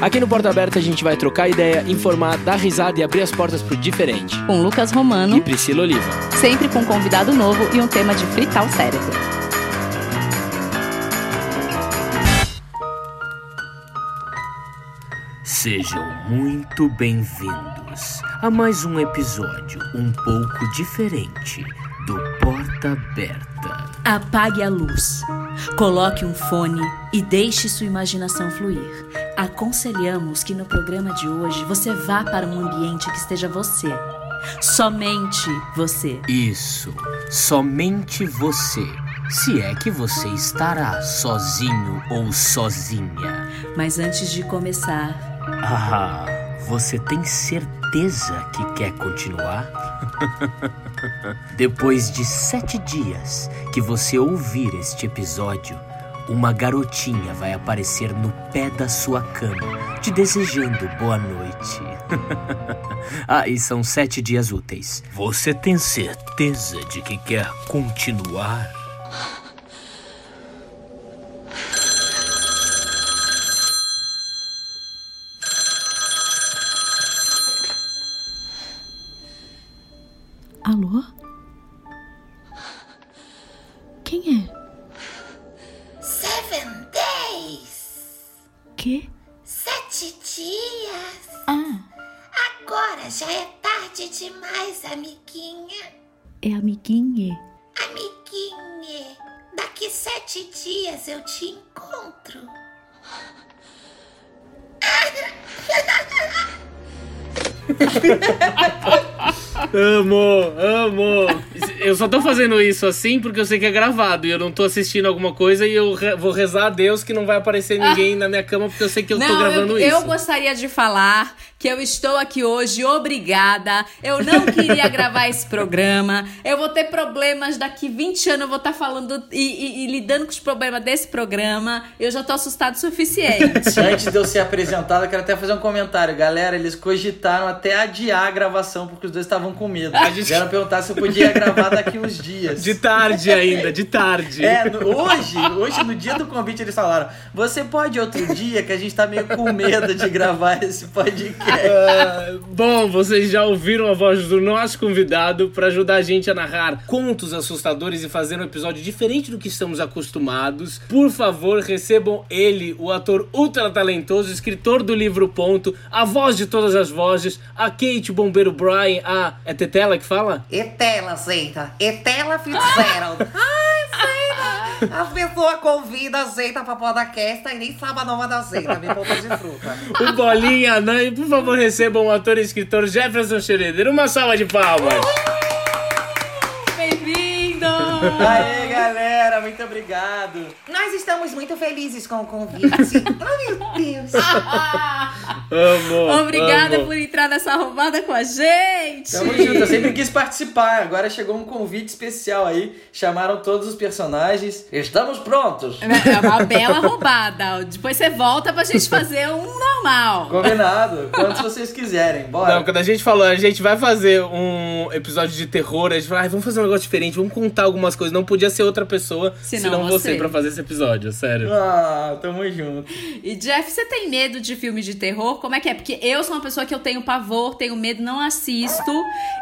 Aqui no Porta Aberta a gente vai trocar ideia, informar, dar risada e abrir as portas pro diferente. Com Lucas Romano e Priscila Oliva. Sempre com um convidado novo e um tema de fritar o cérebro. Sejam muito bem-vindos a mais um episódio um pouco diferente do Porta Aberta. Apague a luz, coloque um fone e deixe sua imaginação fluir. Aconselhamos que no programa de hoje você vá para um ambiente que esteja você. Somente você. Isso, somente você. Se é que você estará sozinho ou sozinha. Mas antes de começar. Ah, você tem certeza que quer continuar? Depois de sete dias que você ouvir este episódio, uma garotinha vai aparecer no pé da sua cama, te desejando boa noite. ah, e são sete dias úteis. Você tem certeza de que quer continuar? Alô? Quem é? Seven days. Que? Sete dias. Ah, Agora já é tarde demais, amiguinha. é amiguinha. Amiguinha, daqui sete dias eu te encontro. Amo, amo. Eu só tô fazendo isso assim porque eu sei que é gravado e eu não tô assistindo alguma coisa e eu re- vou rezar a Deus que não vai aparecer ninguém na minha cama porque eu sei que eu tô Não, gravando eu, isso. eu gostaria de falar que eu estou aqui hoje, obrigada. Eu não queria gravar esse programa. Eu vou ter problemas daqui 20 anos, eu vou estar falando e, e- e lidando com os problemas desse programa. Eu já tô assustado o suficiente. Antes de eu ser apresentado, eu quero até fazer um comentário. Galera, eles cogitaram até adiar a gravação porque os dois estavam com medo. gente- Vieram perguntar se eu podia gravar daqui uns dias. De tarde ainda, de tarde. É, no- hoje, hoje, no dia do convite, eles falaram: Você pode outro dia que a gente tá meio com medo de gravar esse podcast. Ah, bom, vocês já ouviram a voz do nosso convidado para ajudar a gente a narrar contos assustadores e fazer um episódio diferente do que estamos acostumados. Por favor, recebam ele, o ator ultra talentoso, escritor do livro Ponto, a voz de todas as vozes, a Kate Bombeiro Brian, a. É Tetela que fala? Etela Fitzgerald. Ai, Zeita. As pessoas convidam a Zeita pra podcast e nem sabe a nova da Zeita. Me ponta de fruta. O Bolinha Anã, e por favor, recebam o ator e escritor Jefferson Schroeder. Uma salva de palmas! Bem-vindo! Aê, galera, muito obrigado. Nós estamos muito felizes com o convite. Ai, meu Deus. Amo! Obrigada amo. por entrar nessa roubada com a gente! Tamo junto, eu sempre quis participar. Agora chegou um convite especial aí. Chamaram todos os personagens. Estamos prontos. É uma bela roubada. Depois você volta pra gente fazer um normal. Combinado. Quantos vocês quiserem. Bora. Não, quando a gente falou, a gente vai fazer um episódio de terror, a gente falou, "Ai, vamos fazer um negócio diferente, vamos contar algumas coisas. Não podia ser outra pessoa, Senão senão você, você. pra fazer esse episódio, sério. Ah, tamo junto. E Jeff, você tem medo de filmes de terror? Como é que é? Porque eu sou uma pessoa que eu tenho pavor, tenho medo, não assisto.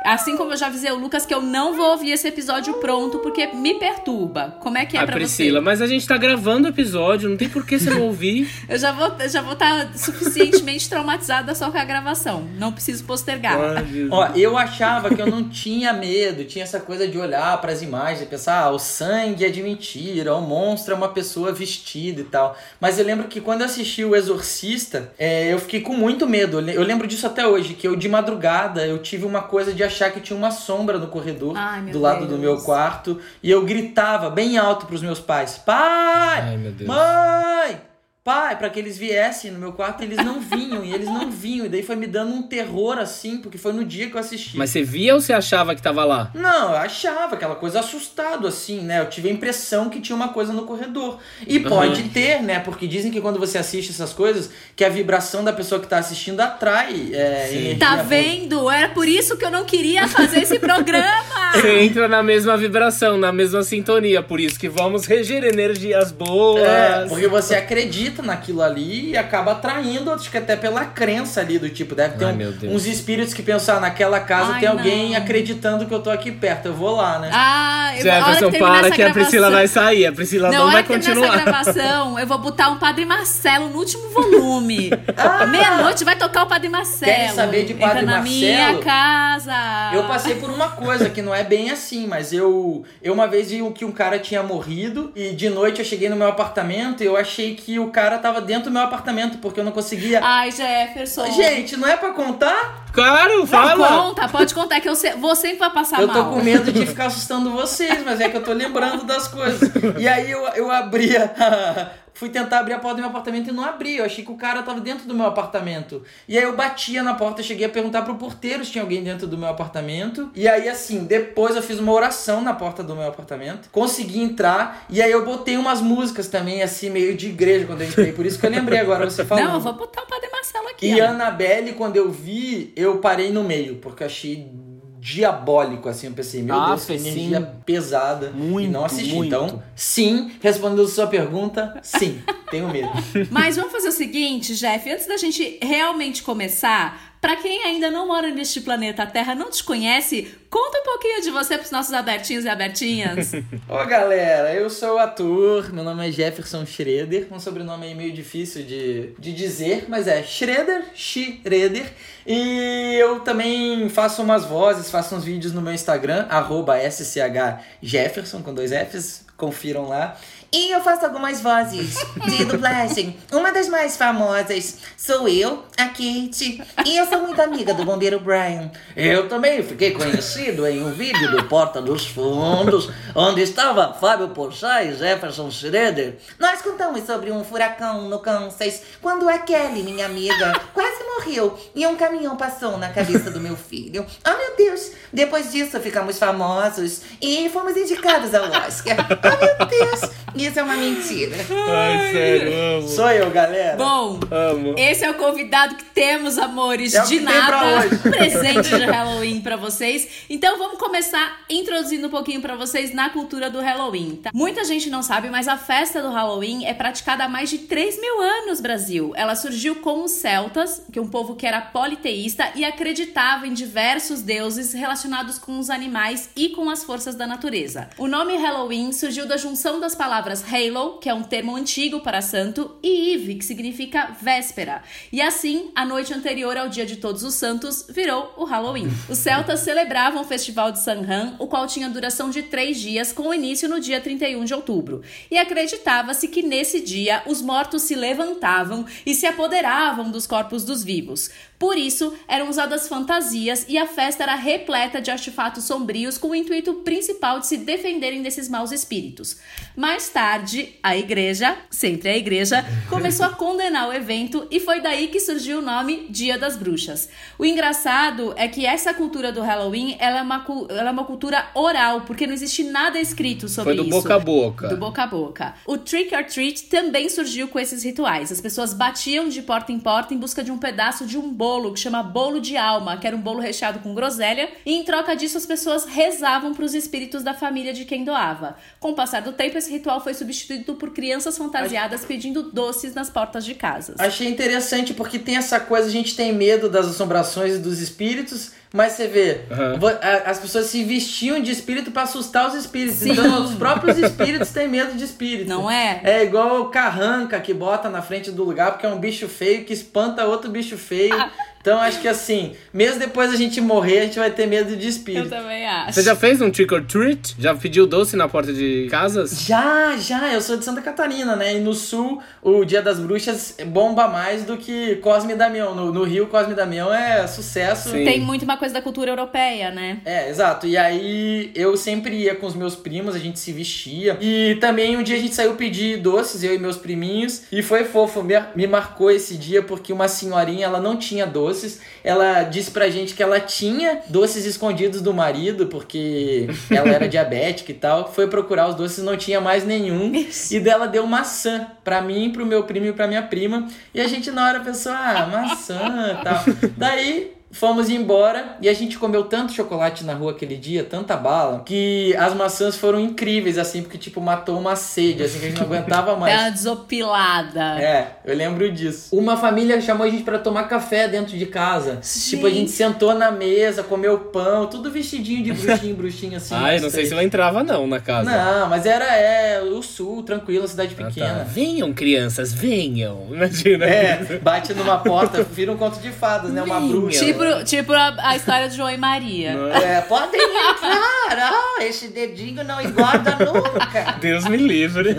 Assim como eu já avisei o Lucas que eu não vou ouvir esse episódio pronto porque me perturba. Como é que é Ah, pra Priscila, você? mas a gente tá gravando o episódio, não tem por que você não ouvir. Eu já vou eu já vou estar suficientemente traumatizada só com a gravação. Não preciso postergar. Jesus. Ó, eu achava que eu não tinha medo, tinha essa coisa de olhar pras imagens e pensar, ah, o sangue é de mentira, o monstro é uma pessoa vestida e tal. Mas eu lembro que quando eu assisti o Exorcista, é, eu fiquei com muito medo. Eu le- Eu lembro disso até hoje, que eu de madrugada eu tive uma coisa de achar que tinha uma sombra no corredor Ai, do lado do Deus. meu quarto e eu gritava bem alto pros meus pais: "Pai! Ai, meu Deus. Mãe! Pai, pra que eles viessem no meu quarto, eles não vinham, e eles não vinham, e daí foi me dando um terror assim, porque foi no dia que eu assisti. Mas você via ou você achava que tava lá? Não, eu achava aquela coisa assustado assim, né? Eu tive a impressão que tinha uma coisa no corredor. E pode ter, né? Porque dizem que quando você assiste essas coisas, que a vibração da pessoa que tá assistindo atrai é, energia. Tá boa. vendo? Era por isso que eu não queria fazer esse programa. Você entra na mesma vibração, na mesma sintonia, por isso que vamos reger energias boas. É, porque você acredita acredita naquilo ali e acaba atraindo, acho que até pela crença ali do tipo, deve ter Ai, um- meu Deus. uns espíritos que pensam, ah, naquela casa Ai, tem alguém não. acreditando que eu tô aqui perto, eu vou lá, né? Ah, eu, Jefferson, que terminar para que a Priscila gravação- vai sair. A Priscila Não, não, vai continuar. essa gravação, eu vou botar um Padre Marcelo no último volume. Meia-noite vai tocar o Padre Marcelo. Querem saber de Padre Entra na Marcelo? minha casa. Eu passei por uma coisa que não é bem assim, mas eu, eu uma vez vi que um cara tinha morrido e de noite eu cheguei no meu apartamento e eu achei que o cara tava dentro do meu apartamento porque eu não conseguia. Ai, Jefferson. Gente, não é pra contar? Claro, Não, fala. conta, pode contar que eu se- vou sempre vai passar eu tô mal. com medo de ficar assustando vocês, mas é que eu tô lembrando das coisas. E aí eu, eu abria. Fui tentar abrir a porta do meu apartamento e não abri. Eu achei que o cara tava dentro do meu apartamento. E aí eu batia na porta, cheguei a perguntar pro porteiro se tinha alguém dentro do meu apartamento. E aí, assim, depois eu fiz uma oração na porta do meu apartamento. Consegui entrar. E aí eu botei umas músicas também, assim, meio de igreja quando eu entrei. Por isso que eu lembrei agora, você falou. Não, eu vou botar o Padre Marcelo aqui. E ó. a Annabelle, quando eu vi, eu parei no meio, porque eu achei diabólico, assim, eu pensei, meu Ah, Deus, que sim. energia pesada. Muito, e não assisti. muito. Então, sim, respondendo a sua pergunta, sim, tenho medo. Mas vamos fazer o seguinte, Jeff, antes da gente realmente começar, pra quem ainda não mora neste planeta Terra, não te conhece, conta pouquinho de você pros nossos abertinhos e abertinhas. Ô galera, eu sou o ator, meu nome é Jefferson Schroeder, um sobrenome aí meio difícil de, de dizer, mas é Schroeder, Schroeder. E eu também faço umas vozes, faço uns vídeos no meu Instagram, arroba SCHJefferson, com dois Fs, confiram lá. E eu faço algumas vozes de dublagem. Uma das mais famosas sou eu, a Kate. E eu sou muito amiga do bombeiro Brian. Eu também fiquei conhecido em um vídeo do Porta dos Fundos, onde estava Fábio Porchat e Jefferson Schroeder. Nós contamos sobre um furacão no Kansas, quando a Kelly, minha amiga, quase morreu e um caminhão passou na cabeça do meu filho. Oh, meu Deus! Depois disso, ficamos famosos e fomos indicados ao Oscar. Oh, meu Deus! Isso é uma mentira. Ai, sério, amo. Sou eu, galera. Bom, Amo. esse é o convidado que temos, amores, É de nada, presente de Halloween pra vocês. Então vamos começar introduzindo um pouquinho pra vocês na cultura do Halloween. tá? Muita gente não sabe, mas a festa do Halloween é praticada há mais de 3 mil anos, Brasil. Ela surgiu com os celtas, que é um povo que era politeísta e acreditava em diversos deuses relacionados com os animais e com as forças da natureza. O nome Halloween surgiu da junção das palavras Halo, que é um termo antigo para santo, e Eve, que significa véspera. E assim, a noite anterior ao dia de Todos os Santos virou o Halloween. Os celtas celebravam o festival de Samhain, o qual tinha duração de três dias, com início no dia 31 de outubro. E acreditava-se que nesse dia os mortos se levantavam e se apoderavam dos corpos dos vivos. Por isso, eram usadas fantasias e a festa era repleta de artefatos sombrios com o intuito principal de se defenderem desses maus espíritos. Mais tarde, a igreja, sempre a igreja, começou a condenar o evento e foi daí que surgiu o nome Dia das Bruxas. O engraçado é que essa cultura do Halloween ela é uma, ela é uma cultura oral, porque não existe nada escrito sobre Foi do isso. boca a boca. Do boca a boca. O trick or treat também surgiu com esses rituais. As pessoas batiam de porta em porta em busca de um pedaço de um bolo que chama bolo de alma, que era um bolo recheado com groselha, e em troca disso as pessoas rezavam para os espíritos da família de quem doava. Com o passar do tempo, esse ritual foi substituído por crianças fantasiadas pedindo doces nas portas de casas. Achei interessante porque tem essa coisa, a gente tem medo das assombrações e dos espíritos, mas você vê, a- as pessoas se vestiam de espírito pra assustar os espíritos. Sim. Então os próprios espíritos têm medo de espírito. Não é? É igual o carranca que bota na frente do lugar porque é um bicho feio que espanta outro bicho feio. Então acho que assim, mesmo depois da gente morrer, a gente vai ter medo de Eu espírito. também acho. Você já fez um trick or treat? Já pediu doce na porta de casas? Já, já, eu sou de Santa Catarina, né? E no sul, o Dia das Bruxas bomba mais do que Cosme e Damião. No, no Rio, Cosme e Damião é sucesso. Sim. Tem muito uma coisa da cultura europeia, né? É, exato. E aí eu sempre ia com os meus primos, a gente se vestia. E também um dia a gente saiu pedir doces, eu e meus priminhos. E foi fofo, me, me marcou esse dia porque uma senhorinha, ela não tinha doces. Ela disse pra gente que ela tinha doces escondidos do marido, porque ela era diabética e tal. Foi procurar os doces, não tinha mais nenhum. E dela deu maçã pra mim, pro meu primo e pra minha prima. E a gente na hora pensou, ah, maçã e tal. Daí fomos embora e a gente comeu tanto chocolate na rua aquele dia, tanta bala, que as maçãs foram incríveis, assim, porque, tipo, matou uma sede, assim, que a gente não aguentava mais. uma desopilada. É, eu lembro disso. Uma família chamou a gente pra tomar café dentro de casa. Tipo, a gente sentou na mesa, comeu pão, tudo vestidinho de bruxinho, bruxinho assim. Ai, não sei se eu entrava não na casa. Não, mas era é, o sul, tranquilo, cidade Ah, tá. pequena. Venham, crianças, venham. Imagina. É, bate numa porta, vira um conto de fadas, né? Uma Minha. bruxa. Tipo, tipo a, a história de João e Maria. É, podem entrar. Ah, esse dedinho não engorda nunca. Deus me livre.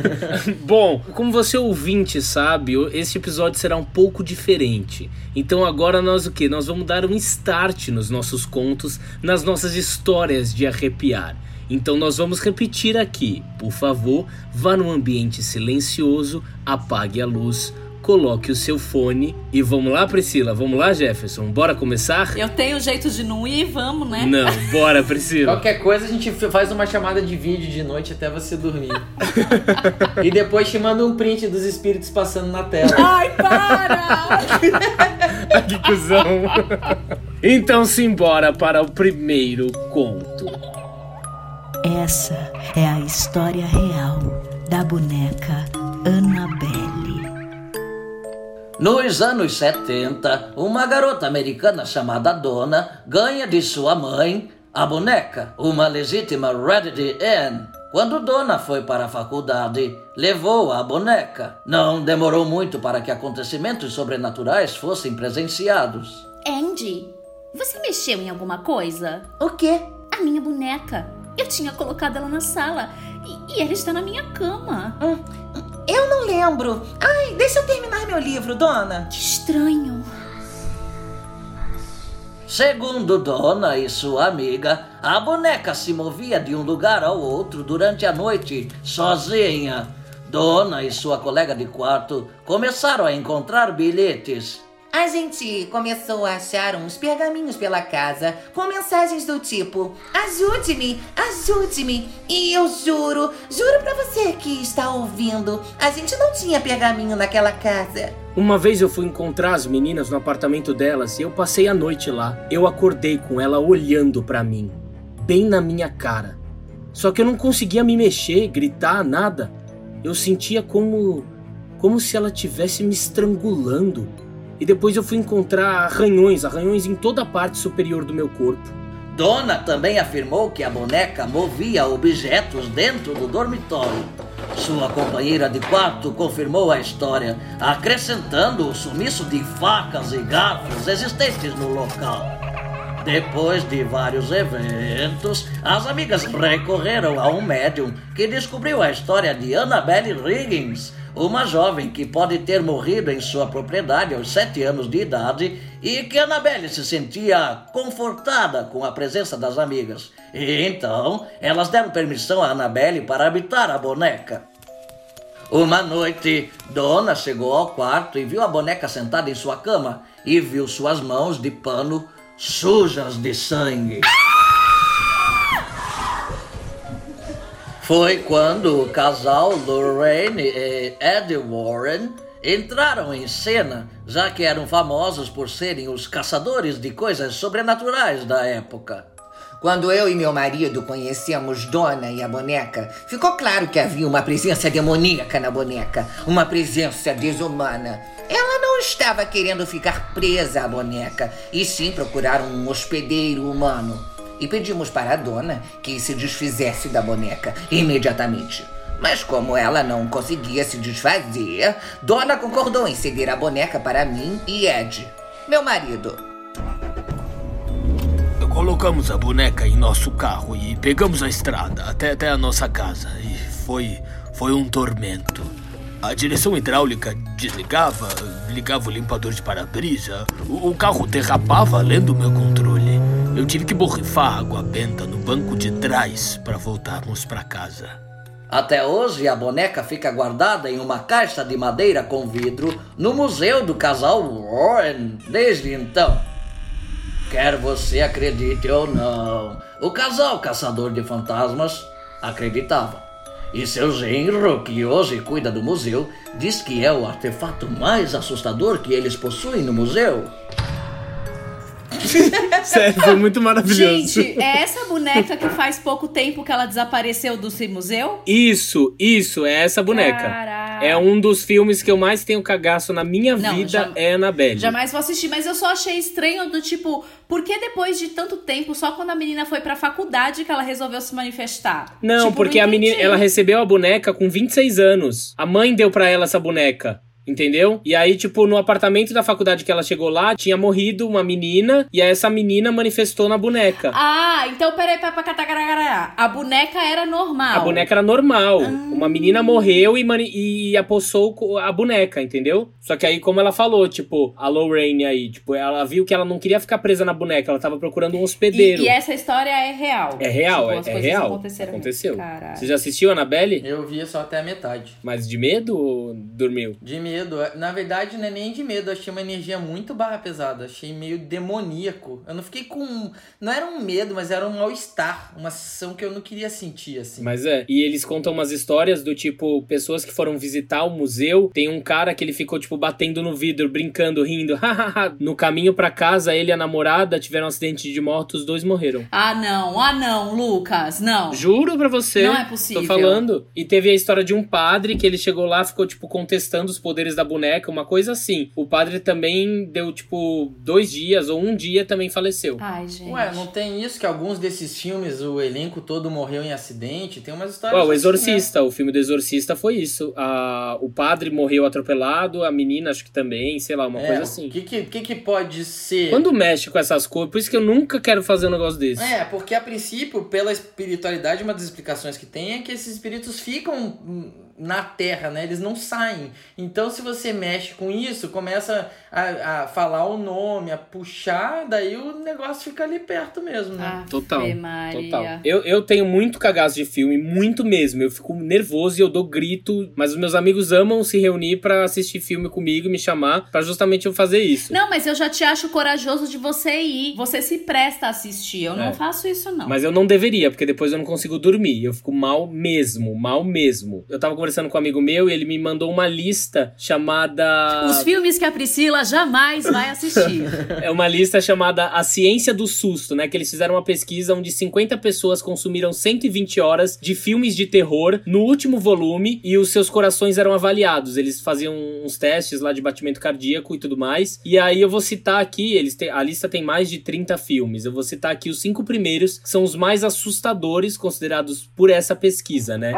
Bom, como você ouvinte sabe, esse episódio será um pouco diferente. Então agora nós o que? Nós vamos dar um start nos nossos contos, nas nossas histórias de arrepiar. Então nós vamos repetir aqui. Por favor, vá num ambiente silencioso, apague a luz, coloque o seu fone e vamos lá, Priscila. Vamos lá, Jefferson. Bora começar? Eu tenho jeito de não ir, vamos, né? Não, bora, Priscila. Qualquer coisa a gente faz uma chamada de vídeo de noite até você dormir. e depois te manda um print dos espíritos passando na tela. Ai, para! que cuzão. então simbora para o primeiro conto. Essa é a história real da boneca Annabelle. Nos anos 70, uma garota americana chamada Donna ganha de sua mãe a boneca, uma legítima Raggedy Ann. Quando Donna foi para a faculdade, levou a boneca. Não demorou muito para que acontecimentos sobrenaturais fossem presenciados. Andy, você mexeu em alguma coisa? O quê? A minha boneca. Eu tinha colocado ela na sala e, e ela está na minha cama. Eu não lembro. Ai, deixa eu terminar meu livro, dona. Que estranho. Segundo Donna e sua amiga, a boneca se movia de um lugar ao outro durante a noite, sozinha. Donna e sua colega de quarto começaram a encontrar bilhetes. A gente começou a achar uns pergaminhos pela casa com mensagens do tipo: Ajude-me, ajude-me. E eu juro, juro pra você que está ouvindo, a gente não tinha pergaminho naquela casa. Uma vez eu fui encontrar as meninas no apartamento delas e eu passei a noite lá. Eu acordei com ela olhando pra mim, bem na minha cara. Só que eu não conseguia me mexer, gritar, nada. Eu sentia como como se ela tivesse me estrangulando. E depois eu fui encontrar arranhões, arranhões em toda a parte superior do meu corpo. Donna também afirmou que a boneca movia objetos dentro do dormitório. Sua companheira de quarto confirmou a história, acrescentando o sumiço de facas e garfos existentes no local. Depois de vários eventos, as amigas recorreram a um médium que descobriu a história de Annabelle Riggins, uma jovem que pode ter morrido em sua propriedade aos sete anos de idade e que Annabelle se sentia confortada com a presença das amigas. E então, elas deram permissão a Annabelle para habitar a boneca. Uma noite, Dona chegou ao quarto e viu a boneca sentada em sua cama e viu suas mãos de pano sujas de sangue. Foi quando o casal Lorraine e Eddie Warren entraram em cena, já que eram famosos por serem os caçadores de coisas sobrenaturais da época. Quando eu e meu marido conhecemos Dona e a boneca, ficou claro que havia uma presença demoníaca na boneca, uma presença desumana. Ela não estava querendo ficar presa à boneca, e sim procurar um hospedeiro humano. E pedimos para a dona que se desfizesse da boneca imediatamente. Mas como ela não conseguia se desfazer, Dona concordou em ceder a boneca para mim e Ed, meu marido. Colocamos a boneca em nosso carro e pegamos a estrada até, até a nossa casa. E foi, foi um tormento. A direção hidráulica desligava, ligava o limpador de para-brisa, o, o carro derrapava além do meu controle. Eu tive que borrifar água benta no banco de trás para voltarmos para casa. Até hoje, a boneca fica guardada em uma caixa de madeira com vidro no museu do casal Warren desde então. Quer você acredite ou não, o casal caçador de fantasmas acreditava. E seu genro, que hoje cuida do museu, diz que é o artefato mais assustador que eles possuem no museu. Sério, foi muito maravilhoso. Gente, é essa boneca que faz pouco tempo que ela desapareceu do museu? Isso, isso, é essa boneca. Caraca. É um dos filmes que eu mais tenho cagaço na minha Não, vida, já- é Annabelle. Jamais vou assistir, mas eu só achei estranho do tipo, por que depois de tanto tempo, só quando a menina foi pra faculdade que ela resolveu se manifestar? Não, Tipo, porque a menina, ela recebeu a boneca com 26 anos. A mãe deu pra ela essa boneca. Entendeu? E aí, tipo, no apartamento da faculdade que ela chegou lá, tinha morrido uma menina, e aí essa menina manifestou na boneca. Ah, então peraí, peraí, peraí, A boneca era normal. A boneca era normal. Ah. Uma menina morreu e, mani- e apossou a boneca, entendeu? Só que aí, como ela falou, tipo, a Lorraine aí, tipo, ela viu que ela não queria ficar presa na boneca, ela tava procurando um hospedeiro. E, e essa história é real. É real, Tipo, é, é real. Aconteceram. Aconteceu. Caralho. Você já assistiu Annabelle? Eu via só até a metade. Mas de medo ou dormiu? De medo. Na verdade, não é nem de medo. Eu achei uma energia muito barra pesada. Achei meio demoníaco. Eu não fiquei com. Não era um medo, mas era um mal-estar. Uma sensação que eu não queria sentir, assim. Mas é. E eles contam umas histórias do tipo, pessoas que foram visitar o museu. Tem um cara que ele ficou, tipo, batendo no vidro, brincando, rindo. hahaha. no caminho pra casa, ele e a namorada tiveram um acidente de moto, os dois morreram. Ah, não, ah, não, Lucas, não. Juro pra você. Não é possível. Tô falando. E teve a história de um padre que ele chegou lá, ficou, tipo, contestando os poderes da boneca, uma coisa assim. O padre também deu, tipo, dois dias ou um dia também faleceu. Ai, gente. Ué, não tem isso que alguns desses filmes o elenco todo morreu em acidente? Tem umas histórias. Ó, o assim, Exorcista, o filme do Exorcista foi isso. A, o padre morreu atropelado, a menina acho que também, sei lá, uma né? coisa É, assim. O que, que, que que pode ser? Quando mexe com essas coisas, por isso que eu nunca quero fazer um negócio desse. É, porque a princípio, pela espiritualidade, uma das explicações que tem é que esses espíritos ficam hum, na terra, né? Eles não saem. Então, se você mexe com isso, começa a, a falar o nome, a puxar, daí o negócio fica ali perto mesmo, né? Ave Total, Maria. Total. Eu, eu tenho muito cagaço de filme, muito mesmo. Eu fico nervoso e eu dou grito, mas os meus amigos amam se reunir pra assistir filme comigo e me chamar pra justamente eu fazer isso. Não, mas eu já te acho corajoso de você ir. Você se presta a assistir. Eu É. não faço isso, não. Mas eu não deveria, porque depois eu não consigo dormir. Eu fico mal mesmo, mal mesmo. Eu tava conversando com um amigo meu e ele me mandou uma lista chamada. Os filmes que a Priscila jamais vai assistir. É uma lista chamada A Ciência do Susto, né? Que eles fizeram uma pesquisa onde 50 pessoas consumiram 120 horas de filmes de terror no último volume e os seus corações eram avaliados. Eles faziam uns testes lá de batimento cardíaco e tudo mais. E aí eu vou citar aqui, eles têm, a lista tem mais de 30 filmes. Eu vou citar aqui os cinco primeiros, que são os mais assustadores considerados por essa pesquisa, né?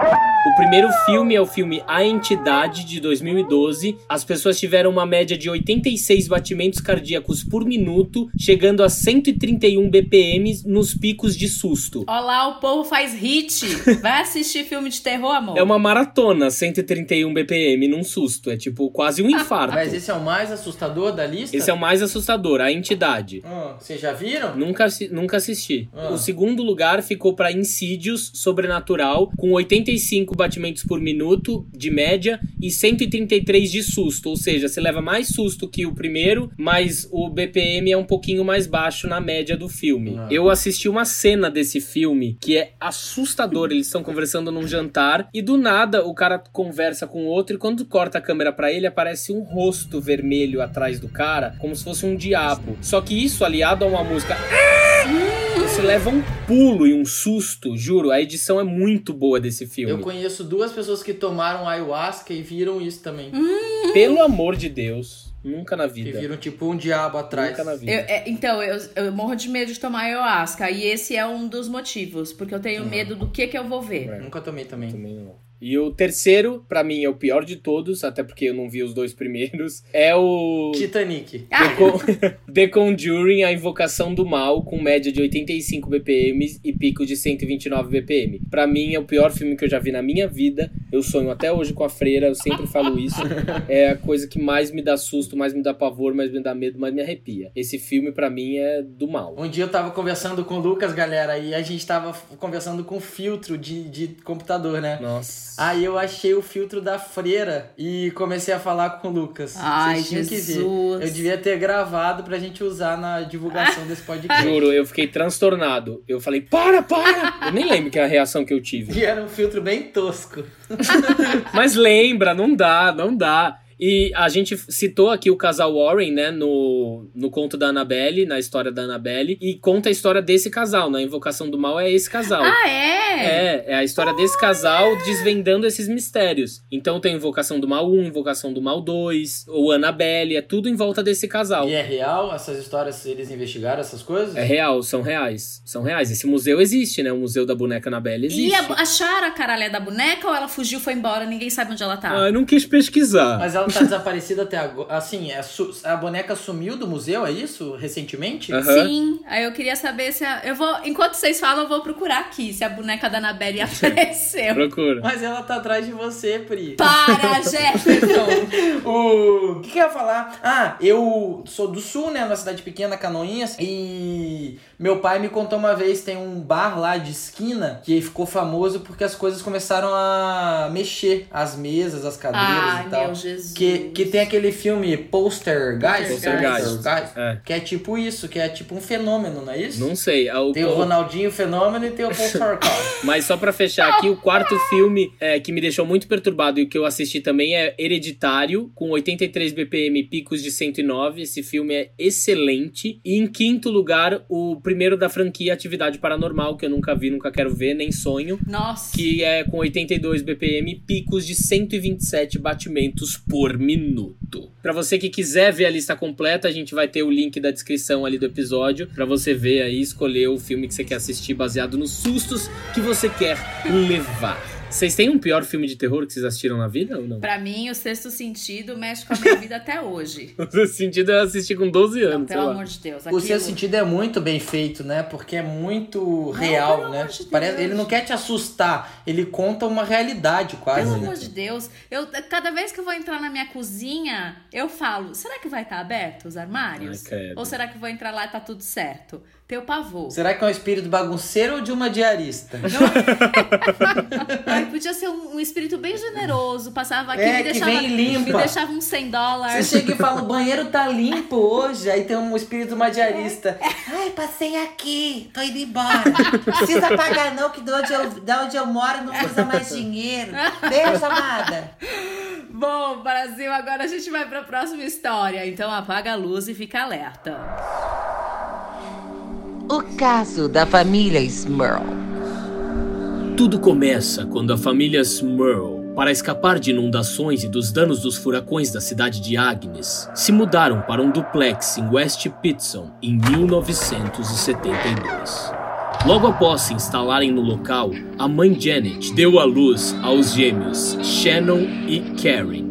O primeiro filme é o filme A Entidade, de 2012. As pessoas tiveram uma média de 86 batimentos cardíacos por minuto, chegando a 131 BPM nos picos de susto. Olha lá, o povo faz hit. Vai assistir filme de terror, amor? É uma maratona, 131 BPM num susto. É tipo quase um infarto. Mas esse é o mais assustador da lista? Esse é o mais assustador, A Entidade. Ah, Vocês já viram? Nunca, nunca assisti. Ah. O segundo lugar ficou para Insídios Sobrenatural, com 85 batimentos por minuto de média e 133 de susto. Ou seja, você leva mais susto que o primeiro, mas o BPM é um pouquinho mais baixo na média do filme. Ah. Eu assisti uma cena desse filme que é assustador. Eles estão conversando num jantar e do nada o cara conversa com o outro e quando corta a câmera pra ele aparece um rosto vermelho atrás do cara, como se fosse um diabo. Só que isso aliado a uma música você leva um pulo e um susto, juro. A edição é muito boa desse filme. Eu conheço duas pessoas que tomaram ayahuasca e viram isso também. Pelo amor de Deus, nunca na Que vida. viram tipo um diabo atrás. Nunca na vida. Eu- é, então, eu, eu morro de medo de tomar ayahuasca. E esse é um dos motivos. Porque eu tenho medo do que que eu vou ver. É. Nunca tomei também. Também não. E o terceiro, pra mim, é o pior de todos, até porque eu não vi os dois primeiros. É o. Titanic. The, Con- The Conjuring, a invocação do mal, com média de 85 BPM e pico de 129 BPM. Pra mim, é o pior filme que eu já vi na minha vida. Eu sonho até hoje com a freira, eu sempre falo isso. É a coisa que mais me dá susto, mais me dá pavor, mais me dá medo, mais me arrepia. Esse filme, pra mim, é do mal. Um dia eu tava conversando com o Lucas, galera, e a gente tava conversando com filtro de, de computador, né? Nossa. Aí eu achei o filtro da freira e comecei a falar com o Lucas. Ai, Vocês. Jesus. Eu devia ter gravado pra gente usar na divulgação desse podcast. Juro, eu fiquei transtornado. Eu falei, para, para! Eu nem lembro que é a reação que eu tive. E era um filtro bem tosco. Mas lembra, não dá, não dá. E a gente citou aqui o casal Warren, né, no, no conto da Annabelle, na história da Annabelle, e conta a história desse casal, na Invocação do Mal é esse casal. Ah, é? É, é a história desse casal desvendando esses mistérios. Então tem Invocação do Mal 1, Invocação do Mal 2, ou Annabelle, é tudo em volta desse casal. E é real essas histórias, eles investigaram essas coisas? É real, são reais. São reais. Esse museu existe, né? O Museu da Boneca Annabelle existe. E a, acharam a caralha da boneca ou ela fugiu, foi embora, ninguém sabe onde ela tá? Ah, eu não quis pesquisar. Mas ela tá desaparecida até agora. Assim, é su- a boneca sumiu do museu, é isso? Recentemente? Aham. Sim, aí eu queria saber se a, eu vou, enquanto vocês falam, eu vou procurar aqui se a boneca da Annabelle apareceu. Procura. Mas ela tá atrás de você, Pri. Para, Jefferson! O que, que eu ia falar? Ah, eu sou do sul, né? Numa cidade pequena, Canoinhas. E meu pai me contou uma vez: tem um bar lá de esquina que ficou famoso porque as coisas começaram a mexer. As mesas, as cadeiras Ai, e tal. meu Jesus. Que, que tem aquele filme Poster Guys, Poltergeist. É. que é tipo isso, que é tipo um fenômeno, não é isso? Não sei. Ah, o- Tem o Ronaldinho Fenômeno e tem o Poster Guys. Mas só pra fechar aqui, o quarto filme é, que me deixou muito perturbado e que eu assisti também é Hereditário, com 83 BPM picos de 109. Esse filme é excelente. E em quinto lugar, o primeiro da franquia Atividade Paranormal, que eu nunca vi, nunca quero ver, nem sonho. Nossa. Que é com 82 BPM, picos de 127 batimentos por minuto. Pra você que quiser ver a lista completa, a gente vai ter o link da descrição ali do episódio pra você ver aí, escolher o filme que você quer assistir baseado nos sustos que você quer levar. Vocês têm um pior filme de terror que vocês assistiram na vida ou não? Pra mim, o sexto sentido mexe com a minha vida até hoje. No sentido, eu assisti com 12 anos, Não, sei pelo lá. amor de Deus. O seu aquilo- sentido é muito bem feito, né? Porque é muito real, pelo né? amor de Parece, Deus. ele não quer te assustar, ele conta uma realidade quase. Pelo né? amor de Deus, eu, cada vez que eu vou entrar na minha cozinha, eu falo: será que vai estar aberto os armários? Ai. Ou será que eu vou entrar lá e tá tudo certo? Teu pavor. Será que é um espírito bagunceiro ou de uma diarista? Ai, podia ser um, um espírito bem generoso, passava aqui É, me que deixava, vem e limpa. me deixava uns 100 Você dólares. chega e fala, o banheiro tá limpo hoje, aí tem um espírito de uma diarista. Ai, passei aqui, tô indo embora. Precisa pagar não, que de onde eu, de onde eu moro não usa mais dinheiro. Beijo, amada. Bom, Brasil, agora a gente vai pra próxima história. Então apaga a luz e fica alerta. O caso da família Smurl. Tudo começa quando a família Smurl, para escapar de inundações e dos danos dos furacões da cidade de Agnes, se mudaram para um duplex em West Pitson em 1972. Logo após se instalarem no local, a mãe Janet deu à luz aos gêmeos Shannon e Karen.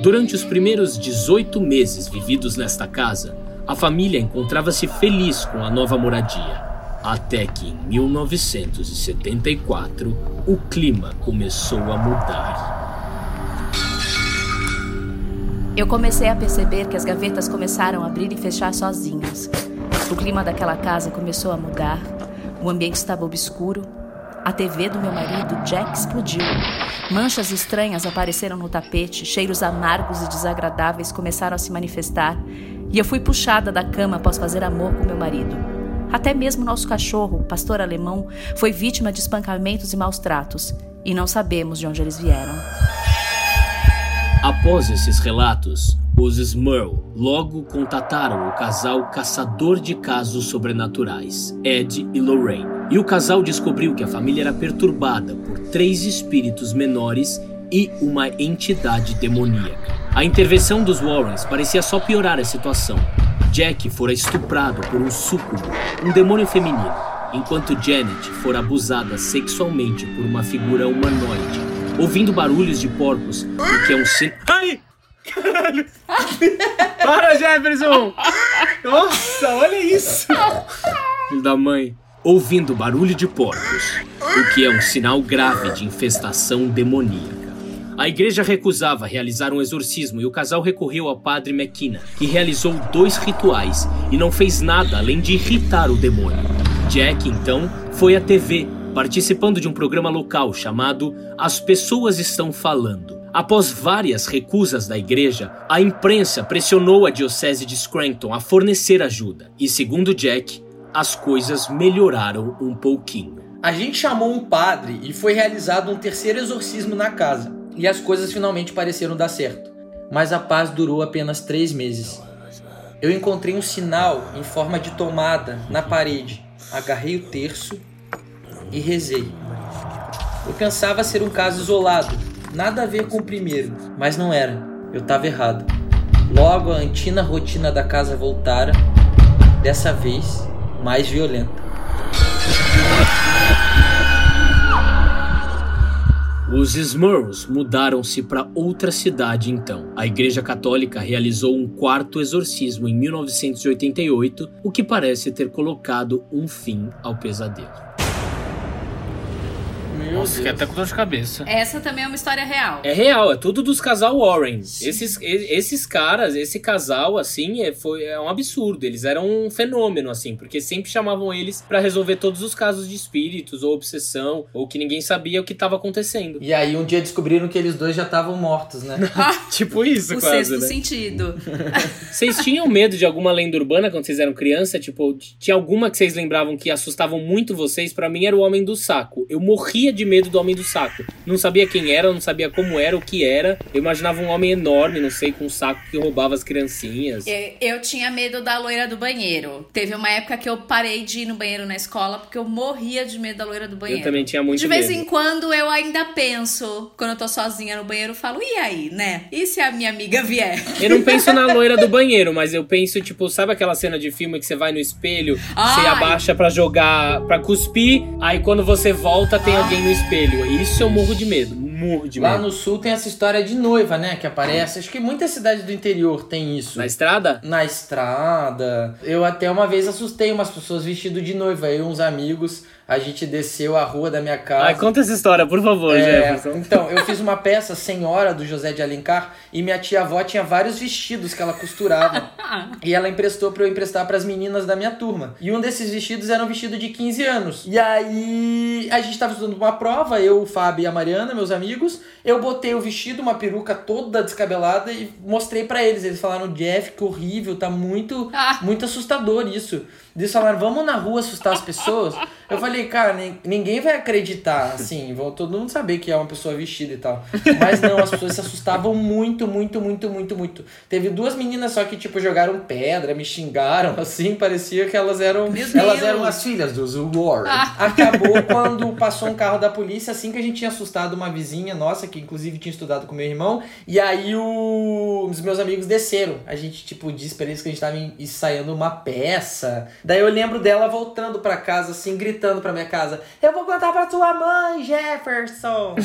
Durante os primeiros 18 meses vividos nesta casa, a família encontrava-se feliz com a nova moradia. Até que em 1974 o clima começou a mudar. Eu comecei a perceber que as gavetas começaram a abrir e fechar sozinhas. O clima daquela casa começou a mudar. O ambiente estava obscuro. A TV do meu marido, Jack, explodiu. Manchas estranhas apareceram no tapete, cheiros amargos e desagradáveis começaram a se manifestar. E eu fui puxada da cama após fazer amor com meu marido. Até mesmo nosso cachorro, pastor alemão, foi vítima de espancamentos e maus tratos. E não sabemos de onde eles vieram. Após esses relatos, os Smurl logo contataram o casal caçador de casos sobrenaturais, Ed e Lorraine. E o casal descobriu que a família era perturbada por três espíritos menores e uma entidade demoníaca. A intervenção dos Warrens parecia só piorar a situação. Jack fora estuprado por um súcubo, um demônio feminino, enquanto Janet fora abusada sexualmente por uma figura humanoide, ouvindo barulhos de porcos, o que é um sin... Ai! Caralho! Para, Jefferson! Nossa, olha isso! Filho da mãe. ouvindo barulho de porcos, o que é um sinal grave de infestação demoníaca. A igreja recusava realizar um exorcismo e o casal recorreu ao padre McKenna, que realizou dois rituais e não fez nada além de irritar o demônio. Jack, então, foi à TV, participando de um programa local chamado As Pessoas Estão Falando. Após várias recusas da igreja, a imprensa pressionou a diocese de Scranton a fornecer ajuda, e segundo Jack, as coisas melhoraram um pouquinho. A gente chamou um padre e foi realizado um terceiro exorcismo na casa. E as coisas finalmente pareceram dar certo. mas a paz durou apenas três meses. Eu encontrei um sinal em forma de tomada na parede, agarrei o terço e rezei. Eu pensava ser um caso isolado, nada a ver com o primeiro, mas não era. Eu estava errado. Logo a antina rotina da casa voltara, dessa vez mais violenta. Os Smurls mudaram-se para outra cidade então. A Igreja Católica realizou um quarto exorcismo em 1988, o que parece ter colocado um fim ao pesadelo. Nossa, fiquei até com dor de cabeça. Essa também é uma história real. É real, é tudo dos casal Warren. Esses, esses caras, esse casal, assim, é, foi, é um absurdo. Eles eram um fenômeno, assim, porque sempre chamavam eles pra resolver todos os casos de espíritos ou obsessão, ou que ninguém sabia o que tava acontecendo. E aí um dia descobriram que eles dois já estavam mortos, né? Tipo isso, o quase, sexto né? sentido. Vocês tinham medo de alguma lenda urbana quando vocês eram criança? Tipo, tinha alguma que vocês lembravam que assustavam muito vocês? Pra mim era o Homem do Saco. Eu morria de medo do Homem do Saco. Não sabia quem era, não sabia como era, o que era. Eu imaginava um homem enorme, não sei, com um saco que roubava as criancinhas. Eu, eu tinha medo da loira do banheiro. Teve uma época que eu parei de ir no banheiro na escola porque eu morria de medo da loira do banheiro. Eu também tinha muito De vez medo. em quando eu ainda penso, quando eu tô sozinha no banheiro, eu falo, e aí, né? E se a minha amiga vier? Eu não penso na loira do banheiro, mas eu penso, tipo, sabe aquela cena de filme que você vai no espelho, você Ai. abaixa pra jogar, pra cuspir, aí quando você volta tem alguém no espelho. Isso eu morro de medo, morro de Lá medo. no sul tem essa história de noiva, né? Que aparece. Acho que muitas cidades do interior tem isso. Na estrada? Na estrada. Eu até uma vez assustei umas pessoas vestidas de noiva. Eu e uns amigos, a gente desceu a rua da minha casa. Ai, conta essa história, por favor, É, Jefferson. então, eu fiz uma peça Senhora do José de Alencar e minha tia-avó tinha vários vestidos que ela costurava. e ela emprestou pra eu emprestar pras meninas da minha turma. E um desses vestidos era um vestido de 15 anos. E aí a gente tava estudando uma prova, eu, o Fábio e a Mariana, meus amigos. Eu botei o vestido, uma peruca toda descabelada e mostrei pra eles. Eles falaram, Jeff, que horrível, tá muito, Ah. muito assustador isso. Eles falaram, vamos na rua assustar as pessoas? Eu falei, cara, nin- ninguém vai acreditar, assim, vão todo mundo saber que é uma pessoa vestida e tal. Mas não, as pessoas se assustavam muito, muito, muito, muito, muito. Teve duas meninas só que, tipo, jogaram pedra, me xingaram, assim, parecia que elas eram. Meu elas Deus. eram as filhas dos Warren. Ah. Acabou quando passou um carro da polícia, assim que a gente tinha assustado uma vizinha nossa, que inclusive tinha estudado com meu irmão. E aí o- os meus amigos desceram. A gente, tipo, disse pra eles que a gente tava en- ensaiando uma peça. Daí eu lembro dela voltando pra casa, assim, gritando pra minha casa: Eu vou contar pra tua mãe, Jefferson!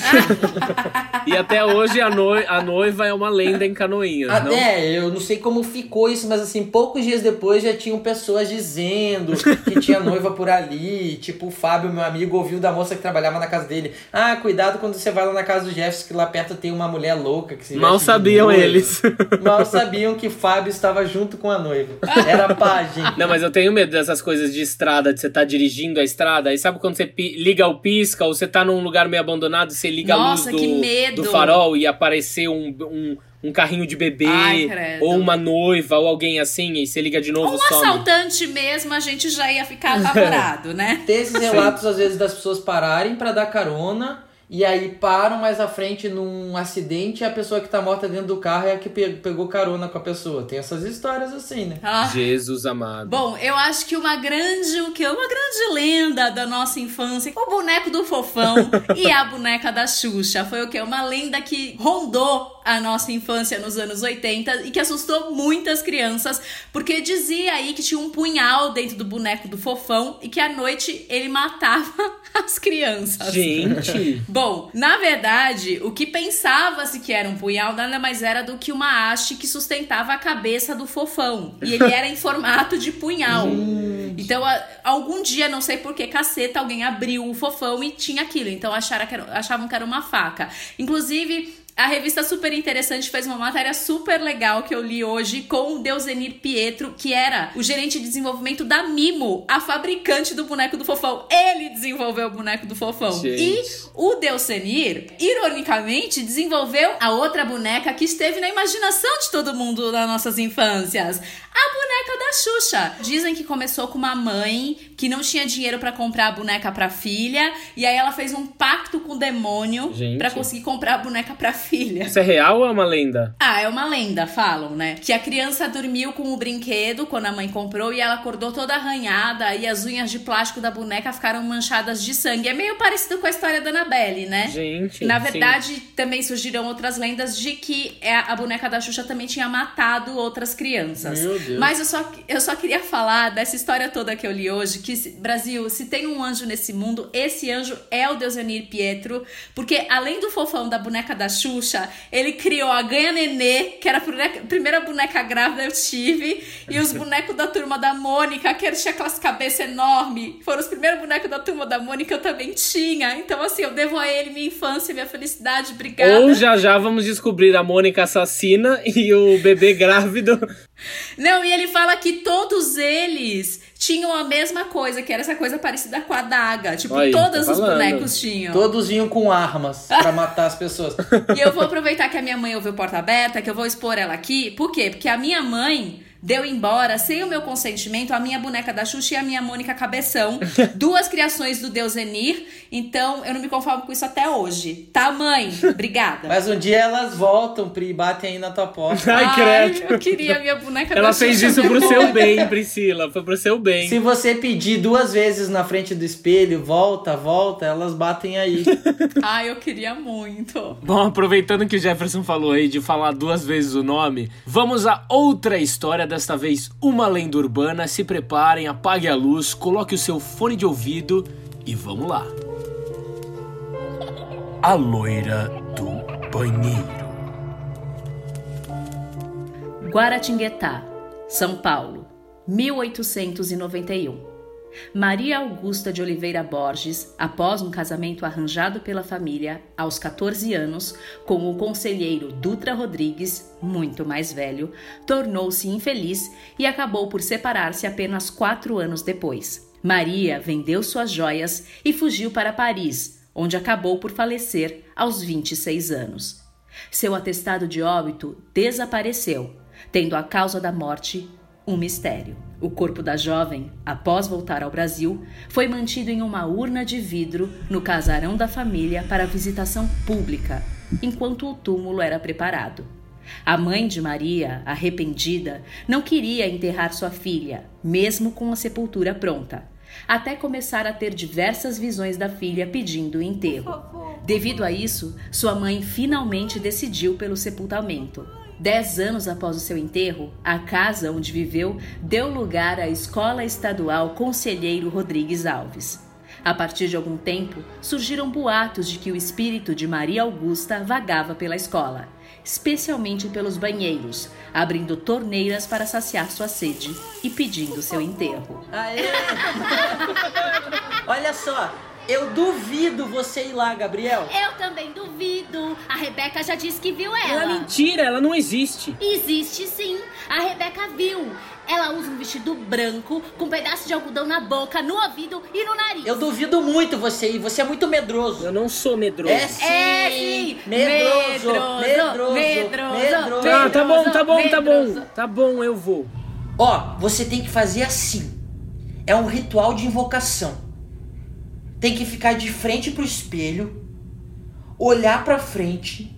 E até hoje a, noi- a noiva é uma lenda em Canoinhas, não? Até, eu não sei como ficou isso, mas assim, poucos dias depois já tinham pessoas dizendo que tinha noiva por ali. Tipo, o Fábio, meu amigo, ouviu da moça que trabalhava na casa dele. Ah, cuidado quando você vai lá na casa do Jefferson, que lá perto tem uma mulher louca que se Mal sabiam noiva." eles. Mal sabiam que Fábio estava junto com a noiva. Era pagem. Não, mas eu tenho medo dessas coisas de estrada, de você tá dirigindo a estrada, aí sabe quando você liga o pisca, ou você tá num lugar meio abandonado, você liga Nossa, a luz do, do farol e aparecer um, um, um carrinho de bebê, Ai, ou uma noiva, ou alguém assim, e você liga de novo, Um some. assaltante mesmo, a gente já ia ficar apavorado, né? Tem esses relatos, às vezes, das pessoas pararem pra dar carona. E aí param mais à frente num acidente e a pessoa que tá morta dentro do carro é a que pe- pegou carona com a pessoa. Tem essas histórias assim, né? Ah. Jesus amado. Bom, eu acho que uma grande, o que uma grande lenda da nossa infância, o boneco do fofão e a boneca da Xuxa, foi o que uma lenda que rondou a nossa infância nos anos 80 e que assustou muitas crianças, porque dizia aí que tinha um punhal dentro do boneco do fofão e que à noite ele matava as crianças. Gente, Bom, na verdade, o que pensava-se que era um punhal nada mais era do que uma haste que sustentava a cabeça do fofão. E ele era em formato de punhal. Então, a- algum dia, não sei por que caceta, alguém abriu o fofão e tinha aquilo. Então, acharam que era- achavam que era uma faca. Inclusive. A revista Super Interessante fez uma matéria super legal que eu li hoje com o Deusenir Pietro, que era o gerente de desenvolvimento da Mimo, a fabricante do boneco do fofão. Ele desenvolveu o boneco do fofão. Gente. E o Delcenir, ironicamente, desenvolveu a outra boneca que esteve na imaginação de todo mundo nas nossas infâncias. A boneca da Xuxa. Dizem que começou com uma mãe que não tinha dinheiro pra comprar a boneca pra filha, e aí ela fez um pacto com o demônio pra conseguir comprar a boneca pra filha. Isso é real ou é uma lenda? Ah, é uma lenda, falam, né? Que a criança dormiu com o brinquedo quando a mãe comprou e ela acordou toda arranhada e as unhas de plástico da boneca ficaram manchadas de sangue. É meio parecido com a história da Annabelle, né? Gente. Na sim. verdade, também surgiram outras lendas de que é, a boneca da Xuxa também tinha matado outras crianças. Meu. Mas eu só, eu só queria falar dessa história toda que eu li hoje, que, se- Brasil, se tem um anjo nesse mundo, esse anjo é o Deusenir Pietro, porque além do fofão da boneca da Xuxa, ele criou a Ganha Nenê, que era a boneca- primeira boneca grávida eu tive, e os bonecos da turma da Mônica, que tinha aquelas cabeças enormes, foram os primeiros bonecos da turma da Mônica, eu também tinha. Então, assim, eu devo a ele minha infância, minha felicidade, obrigada. Ou já já vamos descobrir a Mônica assassina e o bebê grávido. Não, e ele fala que todos eles tinham a mesma coisa, que era essa coisa parecida com a daga. Tipo, Aí, todos tô os bonecos tinham. Todos vinham com armas pra matar as pessoas. E eu vou aproveitar que a minha mãe ouviu porta aberta, que eu vou expor ela aqui. Por quê? Porque a minha mãe deu embora, sem o meu consentimento, a minha boneca da Xuxa e a minha Mônica Cabeção. duas criações do Deus Enir. Então, eu não me conformo com isso até hoje. Tá, mãe? Obrigada. Mas um dia elas voltam, Pri, e batem aí na tua porta. Ai, credo. eu queria a minha boneca da Ela Xuxa. fez isso pro seu bem, Priscila. Foi pro seu bem. Se você pedir duas vezes na frente do espelho, volta, volta, elas batem aí. Ai, eu queria muito. Bom, aproveitando que o Jefferson falou aí de falar duas vezes o nome, vamos a outra história, desta vez uma lenda urbana. Se preparem, apague a luz, coloque o seu fone de ouvido e vamos lá. A loira do banheiro. Guaratinguetá, São Paulo, 1891. Maria Augusta de Oliveira Borges, após um casamento arranjado pela família aos 14 anos com o conselheiro Dutra Rodrigues, muito mais velho, tornou-se infeliz e acabou por separar-se apenas quatro anos depois. Maria vendeu suas joias e fugiu para Paris, onde acabou por falecer aos 26 anos. Seu atestado de óbito desapareceu, tendo a causa da morte um mistério. O corpo da jovem, após voltar ao Brasil, foi mantido em uma urna de vidro no casarão da família para visitação pública, enquanto o túmulo era preparado. A mãe de Maria, arrependida, não queria enterrar sua filha, mesmo com a sepultura pronta, até começar a ter diversas visões da filha pedindo enterro. Devido a isso, sua mãe finalmente decidiu pelo sepultamento. Dez anos após o seu enterro, a casa onde viveu deu lugar à Escola Estadual Conselheiro Rodrigues Alves. A partir de algum tempo, surgiram boatos de que o espírito de Maria Augusta vagava pela escola, especialmente pelos banheiros, abrindo torneiras para saciar sua sede e pedindo seu enterro. Aê! Olha só, eu duvido você ir lá, Gabriel. Eu também duvido. A Rebeca já disse que viu É ela. mentira, ela não existe. Existe sim. A Rebeca viu. Ela usa um vestido branco com um pedaço de algodão na boca, no ouvido e no nariz. Eu duvido muito você ir, você é muito medroso. Eu não sou medroso. É sim! É, sim! Medroso! Medroso! Medroso! Medroso! medroso. Tá, tá bom, tá bom, tá bom. Medroso. Tá bom, eu vou. Ó, você tem que fazer assim. É um ritual de invocação. Tem que ficar de frente pro espelho, olhar pra frente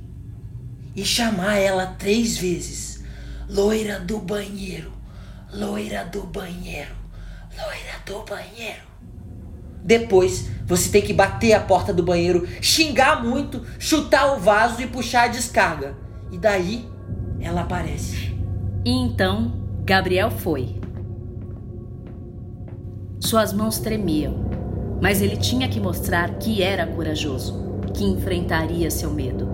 e chamar ela três vezes. Loira do banheiro, loira do banheiro, loira do banheiro. Depois, você tem que bater a porta do banheiro, xingar muito, chutar o vaso e puxar a descarga. E daí, ela aparece. E então, Gabriel foi. Suas mãos tremiam, mas ele tinha que mostrar que era corajoso, que enfrentaria seu medo.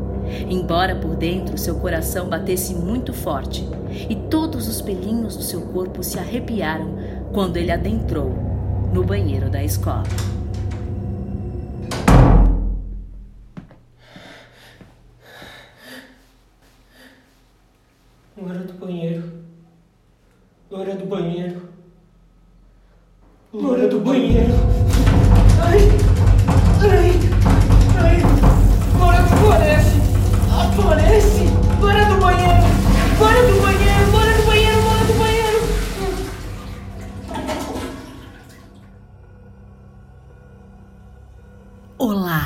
Embora por dentro seu coração batesse muito forte e todos os pelinhos do seu corpo se arrepiaram quando ele adentrou no banheiro da escola. Loira do banheiro. Loira do banheiro. Loira do banheiro. Ai, ai, ai. Bora aparece. Aparece. Ah, bora do banheiro. Bora do banheiro. Bora do banheiro. Bora do banheiro. Olá.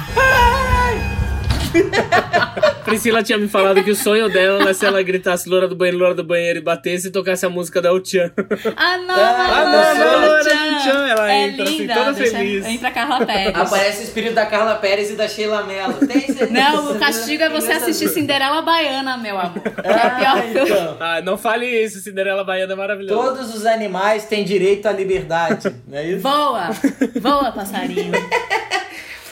Priscila tinha me falado que o sonho dela era se ela gritasse loura do banheiro, loura do banheiro e batesse e tocasse a música da El-Chan. Ah, não, Ah, não, loura do Tchan, ela é entra assim, linda, toda deixa- feliz. Entra a Carla Pérez. Aparece o espírito da Carla Pérez e da Sheila Mello. Tem esse- Não, o castigo é você assistir Cinderela Baiana, meu amor. Que é pior que eu- Ah, não fale isso, Cinderela Baiana é maravilhosa. Todos os animais têm direito à liberdade, não é isso? Voa! Voa, passarinho.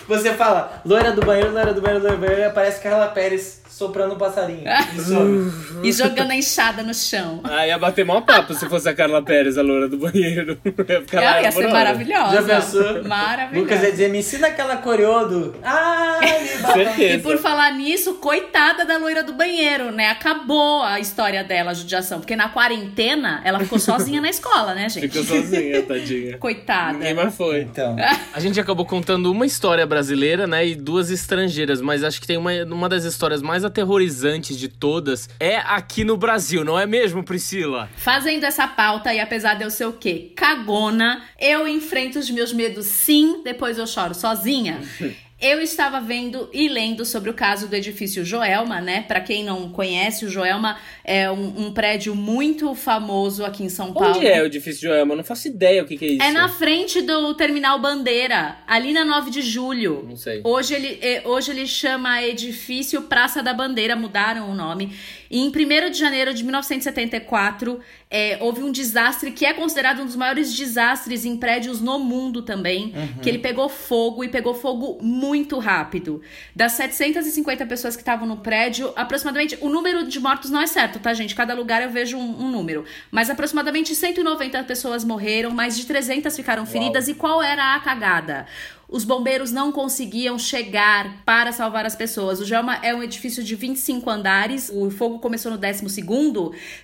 Você fala, loira do banheiro, loira do banheiro, loira do banheiro, e aparece Carla Pérez soprando um passarinho. E some. E jogando a enxada no chão. Ah, ia bater mal papo se fosse a Carla Pérez, a loura do banheiro. Ia ficar lá Ela ia ser hora. maravilhosa. Já pensou? Maravilhosa. Lucas ia dizer, me ensina aquela coreô do... Ah. E por falar nisso, coitada da loira do banheiro, né? Acabou a história dela, a judiação. Porque na quarentena, ela ficou sozinha na escola, né, gente? Ficou sozinha, tadinha. Coitada. Ninguém mais foi. Então, A gente acabou contando uma história brasileira, né, e duas estrangeiras, mas acho que tem uma, uma das histórias mais aterrorizantes de todas é aqui no Brasil, não é mesmo, Priscila? Fazendo essa pauta, e apesar de eu ser o quê? Cagona, eu enfrento os meus medos sim, depois eu choro sozinha. Eu estava vendo e lendo sobre o caso do edifício Joelma, né? Pra quem não conhece, o Joelma é um, um prédio muito famoso aqui em São Paulo. Onde é o edifício Joelma? Eu não faço ideia o que, que é isso. É na frente do Terminal Bandeira, ali na 9 de julho. Não sei. Hoje ele, é, hoje ele chama Edifício Praça da Bandeira, mudaram o nome. E em 1 de janeiro de 1974, é, houve um desastre que é considerado um dos maiores desastres em prédios no mundo também, que ele pegou fogo e pegou fogo muito rápido. Das 750 pessoas que estavam no prédio, aproximadamente, o número de mortos não é certo, tá gente? Cada lugar eu vejo um, um número. Mas aproximadamente 190 pessoas morreram, mais de 300 ficaram feridas. E qual era a cagada? Os bombeiros não conseguiam chegar para salvar as pessoas. O Gelma é um edifício de 25 andares. O fogo começou no 12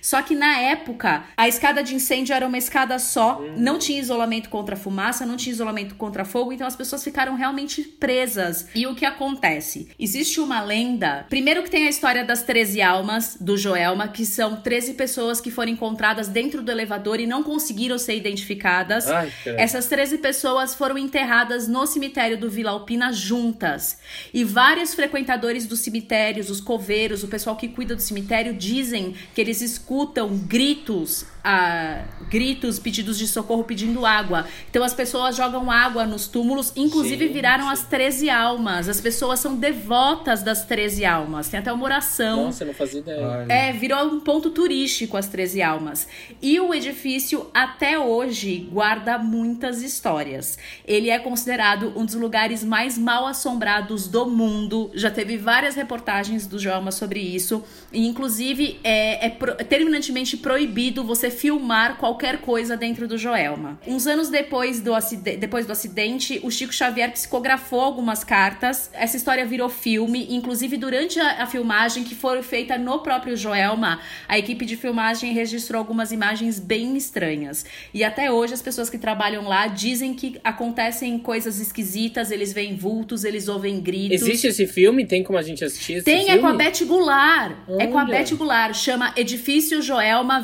só que na época a escada de incêndio era uma escada só, não tinha isolamento contra fumaça, não tinha isolamento contra fogo, então as pessoas ficaram realmente presas. E o que acontece? Existe uma lenda. Primeiro que tem a história das 13 almas do Joelma, que são 13 pessoas que foram encontradas dentro do elevador e não conseguiram ser identificadas. Ai. Essas 13 pessoas foram enterradas no cemitério do Vila Alpina juntas. E vários frequentadores dos cemitérios, os coveiros, o pessoal que cuida do cemitério, dizem que eles escutam gritos, ah, gritos, pedidos de socorro pedindo água. Então as pessoas jogam água nos túmulos, inclusive Gente. viraram as 13 almas. As pessoas são devotas das 13 almas. Tem até uma oração. Nossa, eu não fazia ideia. É, virou um ponto turístico as 13 almas. E o edifício, até hoje, guarda muitas histórias. Ele é considerado um dos lugares mais mal assombrados do mundo. Já teve várias reportagens do Joelma sobre isso. E, inclusive, é, é pro- é terminantemente proibido você filmar qualquer coisa dentro do Joelma. Uns anos depois do, depois do acidente, o Chico Xavier psicografou algumas cartas. Essa história virou filme. Inclusive, durante a, a filmagem, que foi feita no próprio Joelma, a equipe de filmagem registrou algumas imagens bem estranhas. E até hoje, as pessoas que trabalham lá dizem que acontecem coisas esquisitas, eles veem vultos, eles ouvem gritos. Existe esse filme? Tem como a gente assistir esse Tem, filme? é com a Beth Goulart. É com a Olha. Beth Goulart. Chama Edifício Joelma,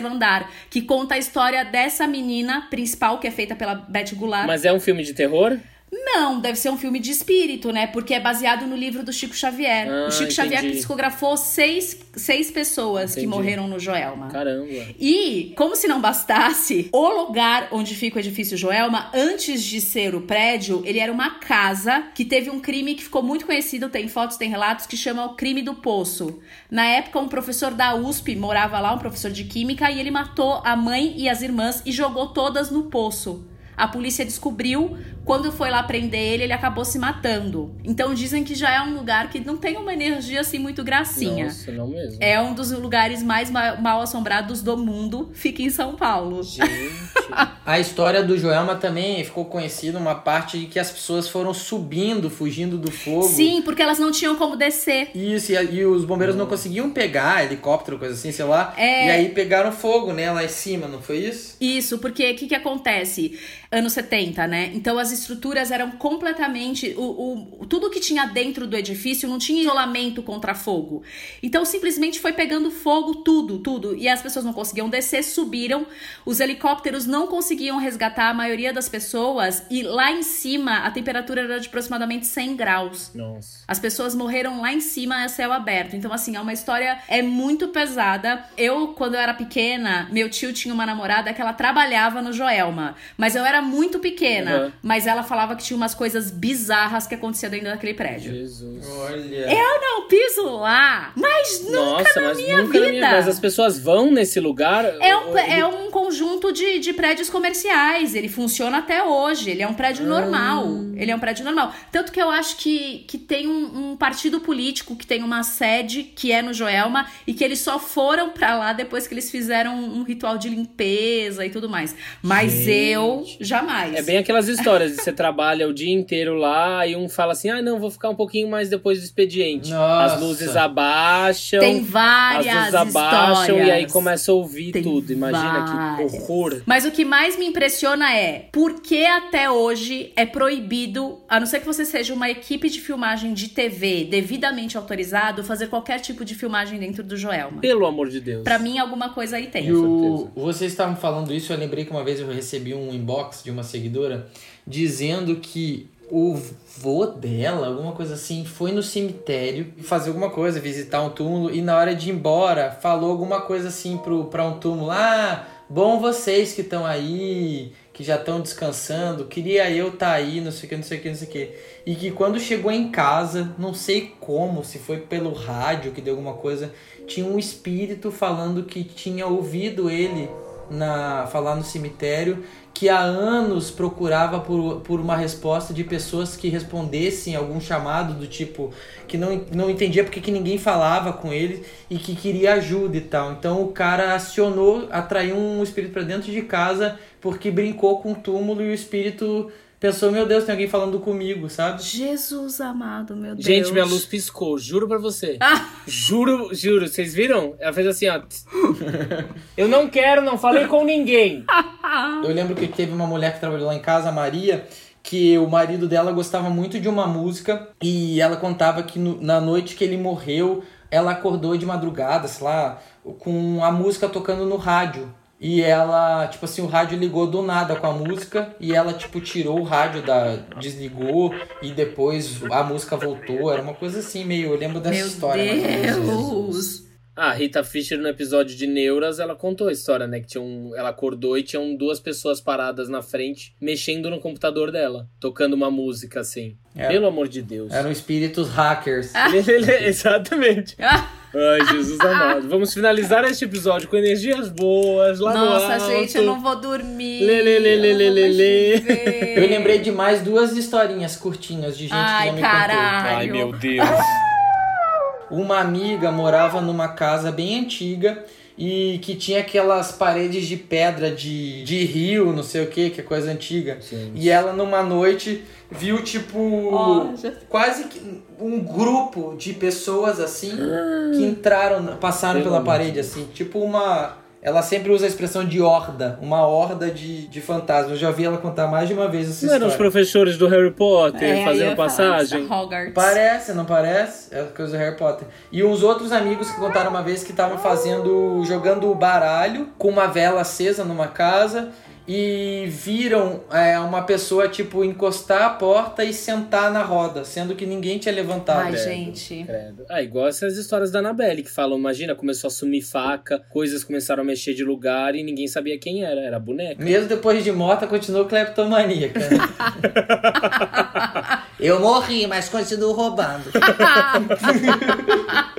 23º andar. Que conta a história dessa menina principal, que é feita pela Beth Goulart. Mas é um filme de terror? Não, deve ser um filme de espírito, né? Porque é baseado no livro do Chico Xavier. Ah, o Chico Xavier entendi. psicografou seis, seis pessoas que Entendi. morreram no Joelma. Caramba. E, como se não bastasse, o lugar onde fica o edifício Joelma, antes de ser o prédio, ele era uma casa que teve um crime que ficou muito conhecido, tem fotos, tem relatos, que chama o crime do poço. Na época, um professor da USP morava lá, um professor de química, e ele matou a mãe e as irmãs e jogou todas no poço. A polícia descobriu, quando foi lá prender ele, ele acabou se matando. Então dizem que já é um lugar que não tem uma energia assim muito gracinha. Nossa, não mesmo. É um dos lugares mais ma- mal assombrados do mundo. Fica em São Paulo. A história do Joelma também ficou conhecida uma parte de que as pessoas foram subindo, fugindo do fogo. Sim, porque elas não tinham como descer. Isso, e, e os bombeiros não conseguiam pegar helicóptero, coisa assim, sei lá. É. E aí pegaram fogo, né, lá em cima, não foi isso? Isso, porque o que, que acontece? Anos 70, né? Então as estruturas eram completamente. O, o, tudo que tinha dentro do edifício não tinha isolamento contra fogo. Então simplesmente foi pegando fogo tudo, tudo. E as pessoas não conseguiam descer, subiram. Os helicópteros não conseguiam resgatar a maioria das pessoas. E lá em cima a temperatura era de aproximadamente 100 graus. Nossa. As pessoas morreram lá em cima, a céu aberto. Então, assim, é uma história é muito pesada. Eu, quando eu era pequena, meu tio tinha uma namorada que ela trabalhava no Joelma. Mas eu era muito pequena. Uhum. Mas ela falava que tinha umas coisas bizarras que aconteciam dentro daquele prédio. Jesus. Olha. Eu não piso lá, mas nunca Nossa, na mas minha nunca na vida. minha Mas as pessoas vão nesse lugar? É um, Ou- é um conjunto de, de prédios comerciais. Ele funciona até hoje. Ele é um prédio normal. Ele é um prédio normal. Tanto que eu acho que, que tem um, um partido político que tem uma sede que é no Joelma e que eles só foram pra lá depois que eles fizeram um ritual de limpeza e tudo mais. Mas Gente. eu jamais. É bem aquelas histórias de você trabalha o dia inteiro lá e um fala assim: ah, não, vou ficar um pouquinho mais depois do expediente. Nossa. As luzes abaixam. Tem As várias luzes abaixam histórias. e aí começa a ouvir Tem tudo. Imagina várias. que horror. Mas o que mais me impressiona é por que até hoje é proibido, a não ser que você seja uma equipe de filmagem de TV devidamente autorizado, fazer qualquer tipo de filmagem dentro do Joelma. Pelo amor de Deus. Pra mim, alguma coisa aí tem. E o, vocês estavam falando isso, eu lembrei que uma vez eu recebi um inbox de uma seguidora dizendo que o vô dela, alguma coisa assim, foi no cemitério fazer alguma coisa, visitar um túmulo, e na hora de ir embora, falou alguma coisa assim pro, pra um túmulo, ah, bom vocês que estão aí, que já estão descansando, queria eu estar aí, não sei o que, não sei o que, não sei o que. E que quando chegou em casa, não sei como, se foi pelo rádio que deu alguma coisa, tinha um espírito falando que tinha ouvido ele na falar no cemitério que há anos procurava por, por uma resposta de pessoas que respondessem algum chamado do tipo que não, não entendia porque que ninguém falava com ele e que queria ajuda e tal. Então o cara acionou, atraiu um espírito para dentro de casa porque brincou com o túmulo e o espírito pensou, meu Deus, tem alguém falando comigo, sabe? Jesus amado, meu Deus. Gente, minha luz piscou, juro pra você. Ah. Juro, juro. Vocês viram? Ela fez assim, ó. Eu não quero, não falei com ninguém. Eu lembro que teve uma mulher que trabalhou lá em casa, a Maria, que o marido dela gostava muito de uma música e ela contava que no- na noite que ele morreu, ela acordou de madrugada, sei lá, com a música tocando no rádio. E ela, tipo assim, o rádio ligou do nada com a música e ela, tipo, tirou o rádio da. desligou e depois a música voltou. Era uma coisa assim, meio. Eu lembro dessa Meu história. Deus. A Rita Fischer, no episódio de Neuras, ela contou a história, né? Que tinha um, ela acordou e tinham duas pessoas paradas na frente, mexendo no computador dela, tocando uma música assim. É. Pelo amor de Deus. Eram espíritos hackers. Exatamente. Ai, Jesus amado. Vamos finalizar este episódio com energias boas lá no Nossa, alto. gente, eu não vou dormir. Lê, lê, lê, lê, eu não lê, lê, lê. Eu lembrei de mais duas historinhas curtinhas de gente que Ai, já me caralho. Ai, meu Deus. contou. Uma amiga morava numa casa bem antiga e que tinha aquelas paredes de pedra de, de rio, não sei o que, que é coisa antiga. E ela numa noite viu tipo Ó, já- quase que um grupo de pessoas assim que entraram, passaram pela parede assim, tipo uma ela sempre usa a expressão de horda, uma horda de, de fantasmas. Eu já vi ela contar mais de uma vez essa Não eram os história. professores do Harry Potter É, fazendo passagem? Hogwarts. Parece, não parece? É coisa do Harry Potter. E uns outros amigos que contaram uma vez que estavam fazendo. jogando baralho com uma vela acesa numa casa e viram é, uma pessoa, tipo, encostar a porta e sentar na roda, sendo que ninguém tinha levantado. Ai, Credo, gente. credo. Ah, igual essas histórias da Annabelle, que falam, imagina, começou a sumir faca, coisas começaram a mexer de lugar e ninguém sabia quem era, era a boneca. Mesmo depois de morta, continuou cleptomaníaca. Eu morri, mas continuo roubando.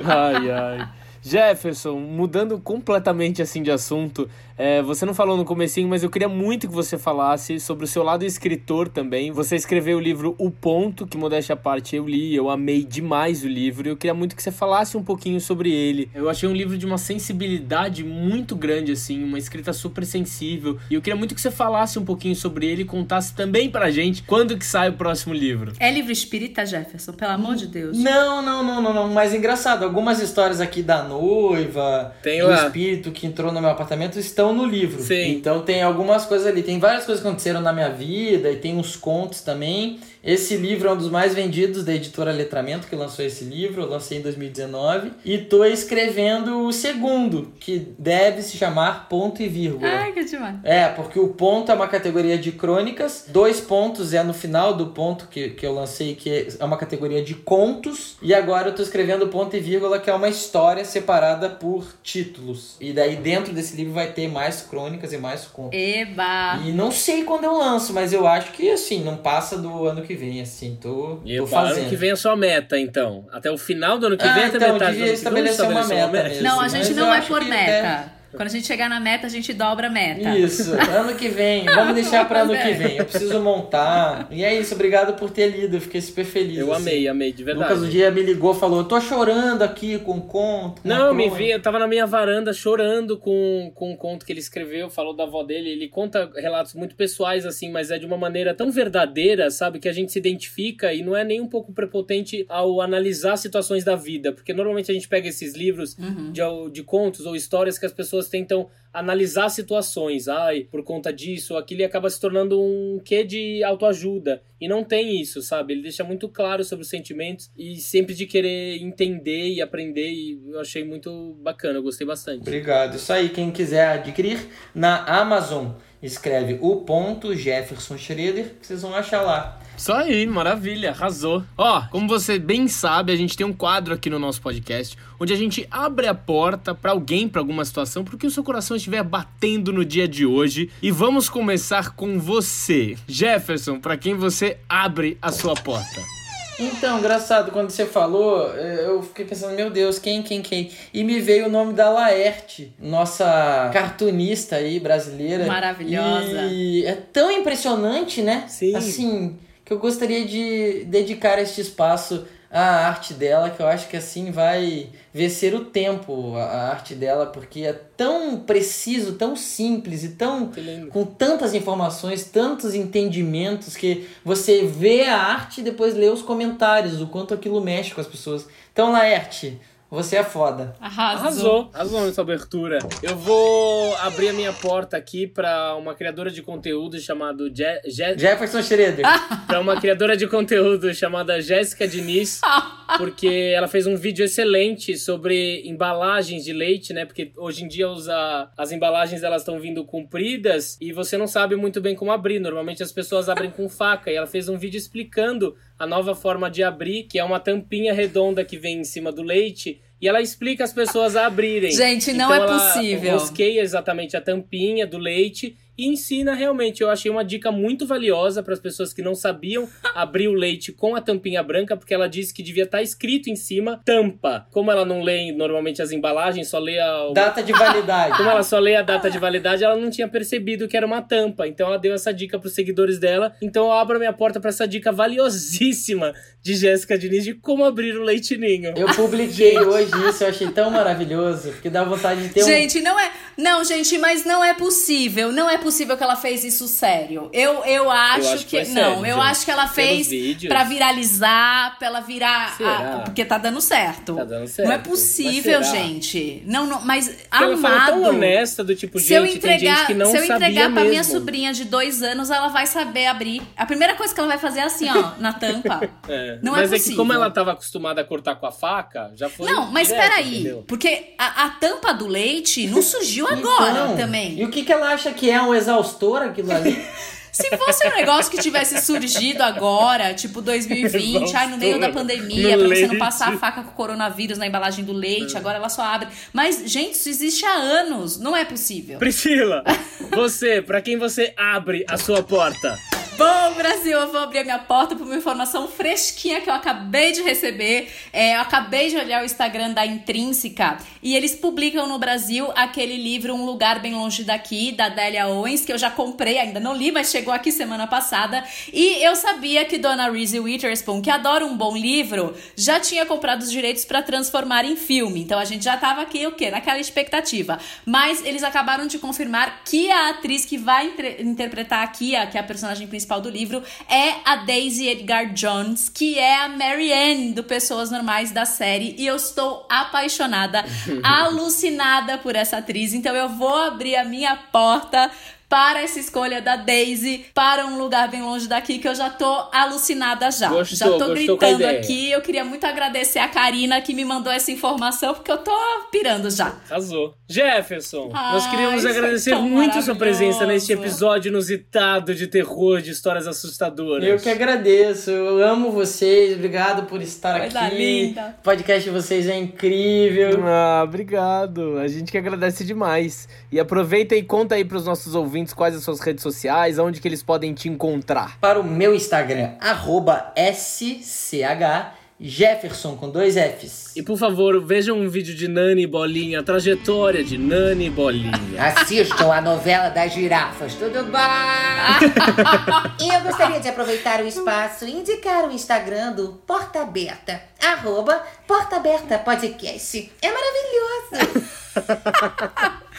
Ai, ai. Jefferson, mudando completamente assim de assunto, é, você não falou no comecinho, mas eu queria muito que você falasse sobre o seu lado escritor também. Você escreveu o livro O Ponto, que modéstia à parte eu li, eu amei demais o livro, e eu queria muito que você falasse um pouquinho sobre ele. Eu achei um livro de uma sensibilidade muito grande, assim, uma escrita super sensível, e eu queria muito que você falasse um pouquinho sobre ele e contasse também pra gente quando que sai o próximo livro. É livro espírita, Jefferson? Pelo amor de Deus. Não, não, não, não, não. Mas engraçado, algumas histórias aqui da noiva, Tem do lá. espírito que entrou no meu apartamento estão no livro. Sim. Então tem algumas coisas ali, tem várias coisas que aconteceram na minha vida e tem uns contos também. Esse livro é um dos mais vendidos da editora Letramento, que lançou esse livro, eu lancei em 2019. E tô escrevendo o segundo, que deve se chamar Ponto e Vírgula. Ai, que demais. É, porque o ponto é uma categoria de crônicas, dois pontos é no final do ponto que, que eu lancei, que é uma categoria de contos, e agora eu tô escrevendo ponto e vírgula, que é uma história separada por títulos. E daí dentro desse livro vai ter mais crônicas e mais contos. Eba! E não sei quando eu lanço, mas eu acho que assim, não passa do ano que vem, assim, tô, E tô o fazendo. ano que vem é sua meta, então. Até o final do ano que Ah, vem, até então, metade do ano que vem. estabelecer uma meta mesmo. Não, a gente não é por que meta. Quando a gente chegar na meta, a gente dobra a meta. Isso, ano que vem. Vamos deixar pra ano que é. vem. Eu preciso montar. E é isso, obrigado por ter lido. Eu fiquei super feliz. Eu assim. amei, amei, de verdade. Lucas um dia me ligou falou: tô chorando aqui com um conto. com Não, me crônica." vi, eu tava na minha varanda chorando com, com um conto que ele escreveu, falou da avó dele. Ele conta relatos muito pessoais, assim, mas é de uma maneira tão verdadeira, sabe? Que a gente se identifica e não é nem um pouco prepotente ao analisar situações da vida. Porque normalmente a gente pega esses livros Uhum. de, de contos ou histórias que as pessoas tentam analisar situações. Ai, por conta disso aquilo, acaba se tornando um quê de autoajuda. E não tem isso, sabe? Ele deixa muito claro sobre os sentimentos e sempre de querer entender e aprender. E eu achei muito bacana, eu gostei bastante. Obrigado. Isso aí, quem quiser adquirir na Amazon, escreve o ponto Jefferson Schroeder, que vocês vão achar lá. Isso aí, maravilha, arrasou. Ó, como você bem sabe, a gente tem um quadro aqui no nosso podcast onde a gente abre a porta pra alguém, pra alguma situação, porque o seu coração estiver batendo no dia de hoje. E vamos começar com você, Jefferson, pra quem você abre a sua porta. Então, engraçado, quando você falou, eh, eu fiquei pensando, meu Deus, quem, quem, quem? E me veio o nome da Laerte, nossa cartunista aí brasileira. Maravilhosa. E é tão impressionante, né? Sim. Assim, que eu gostaria de dedicar este espaço à arte dela, que eu acho que assim vai vencer o tempo a a arte dela, porque é tão preciso, tão simples e tão com tantas informações, tantos entendimentos que você vê a arte e depois lê os comentários, o quanto aquilo mexe com as pessoas. Então, Laerte, você é foda. Arrasou. Arrasou, arrasou nessa abertura. Eu vou abrir a minha porta aqui pra uma criadora de conteúdo chamada Je Je Jefferson Schroeder. pra uma criadora de conteúdo chamada Jéssica Diniz, porque ela fez um vídeo excelente sobre embalagens de leite, né? Porque hoje em dia os, a- as embalagens elas estão vindo compridas e você não sabe muito bem como abrir. Normalmente as pessoas abrem com faca e ela fez um vídeo explicando a nova forma de abrir, que é uma tampinha redonda que vem em cima do leite. E ela explica as pessoas a abrirem. Gente, não Então é ela possível. Rosqueia exatamente a tampinha do leite e ensina realmente. Eu achei uma dica muito valiosa para as pessoas que não sabiam abrir o leite com a tampinha branca, porque ela disse que devia estar escrito em cima tampa. Como ela não lê normalmente as embalagens, só lê a. Data de validade. Como ela só lê a data de validade, ela não tinha percebido que era uma tampa. Então ela deu essa dica pros seguidores dela. Então eu abro a minha porta para essa dica valiosíssima de Jéssica Diniz de como abrir o leite ninho. Eu publiquei hoje isso, eu achei tão maravilhoso, porque dá vontade de ter um. Gente, não é. Não, gente, mas não é possível. Não é possível que ela fez isso sério. Eu, eu acho, acho que que. não, sério, eu gente. acho que ela fez pra viralizar, pra ela virar. A- porque tá dando certo. Tá dando certo. Não é possível, gente. Não, não, mas Porque ela falou amado. tão honesta do tipo, Se eu gente, que não se eu sabia entregar pra mesmo. minha sobrinha de dois anos, ela vai saber abrir. A primeira coisa que ela vai fazer é assim, ó, na tampa. É. Não é Mas é, que possível. como ela tava acostumada a cortar com a faca, já foi Não, mas direto, peraí. entendeu? Porque a, a tampa do leite não surgiu agora Então, também. E o que, que ela acha que é um exaustor aquilo ali? Se fosse um negócio que tivesse surgido agora, tipo 2020, ai, no meio da pandemia, No pra você não passar a faca com coronavírus na embalagem do leite, agora ela só abre. Mas, gente, isso existe há anos. Não é possível. Priscila, você, pra quem você abre a sua porta? Bom, Brasil, eu vou abrir a minha porta para uma informação fresquinha que eu acabei de receber. É, eu acabei de olhar o Instagram da Intrínseca e eles publicam no Brasil aquele livro Um Lugar Bem Longe Daqui, da Délia Owens, que eu já comprei, ainda não li, mas chegou aqui semana passada. E eu sabia que Dona Reese Witherspoon, que adora um bom livro, já tinha comprado os direitos para transformar em filme. Então a gente já tava aqui, o quê? Naquela expectativa. Mas eles acabaram de confirmar que a atriz que vai interpretar a Kia, que é a personagem principal, principal do livro, é a Daisy Edgar Jones, que é a Mary Ann do Pessoas Normais da série. E eu estou apaixonada, alucinada por essa atriz. Então eu vou abrir a minha porta para essa escolha da Daisy para um lugar bem longe daqui que eu já tô alucinada já. Gostou, já tô gritando aqui. Eu queria muito agradecer a Karina que me mandou essa informação porque eu tô pirando já. Arrasou. Jefferson, nós Ai, queríamos foi agradecer muito a sua presença neste episódio inusitado de terror, de histórias assustadoras. Eu que agradeço, eu amo vocês, obrigado por estar Coisa aqui. linda. O podcast de vocês é incrível. Ah, obrigado. A gente que agradece demais. E aproveita e conta aí pros nossos ouvintes quais as suas redes sociais, onde que eles podem te encontrar. Para o meu Instagram, arroba SCH Jefferson com dois Fs. E por favor, vejam um vídeo de Nani Bolinha, a trajetória de Nani Bolinha. Assistam a novela das girafas, tudo bom? e eu gostaria de aproveitar o espaço e indicar o Instagram do Porta Aberta, arroba Porta Aberta Podcast. É maravilhoso!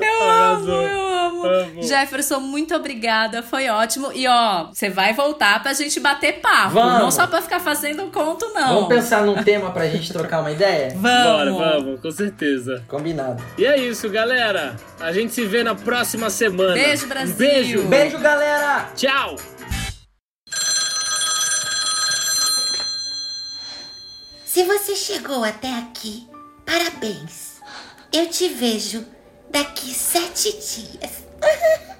Eu amo, eu amo. Amo. Jefferson, muito obrigada. Foi ótimo. E ó, você vai voltar pra gente bater papo. Vamos. Não só pra ficar fazendo conto, não. Vamos pensar num tema pra gente trocar uma ideia? Bora, Vamos. vamos, com certeza. Combinado. E é isso, galera. A gente se vê na próxima semana. Beijo, Brasil. Beijo. Beijo, galera! Tchau. Se você chegou até aqui, parabéns! Eu te vejo daqui sete dias.